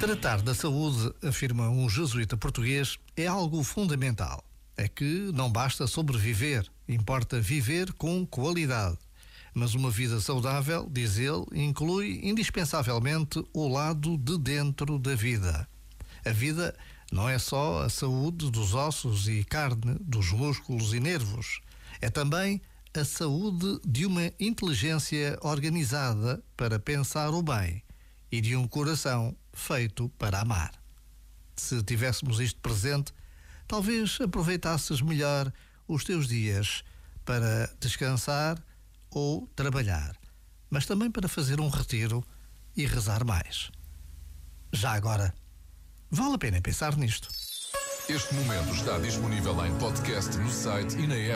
Tratar da saúde, afirma um jesuíta português, é algo fundamental. É que não basta sobreviver, importa viver com qualidade. Mas uma vida saudável, diz ele, inclui indispensavelmente o lado de dentro da vida. A vida não é só a saúde dos ossos e carne, dos músculos e nervos. É também a saúde de uma inteligência organizada para pensar o bem e de um coração feito para amar. Se tivéssemos isto presente, talvez aproveitasses melhor os teus dias para descansar ou trabalhar, mas também para fazer um retiro e rezar mais. Já agora, vale a pena pensar nisto. Este momento está disponível em podcast no site e na app.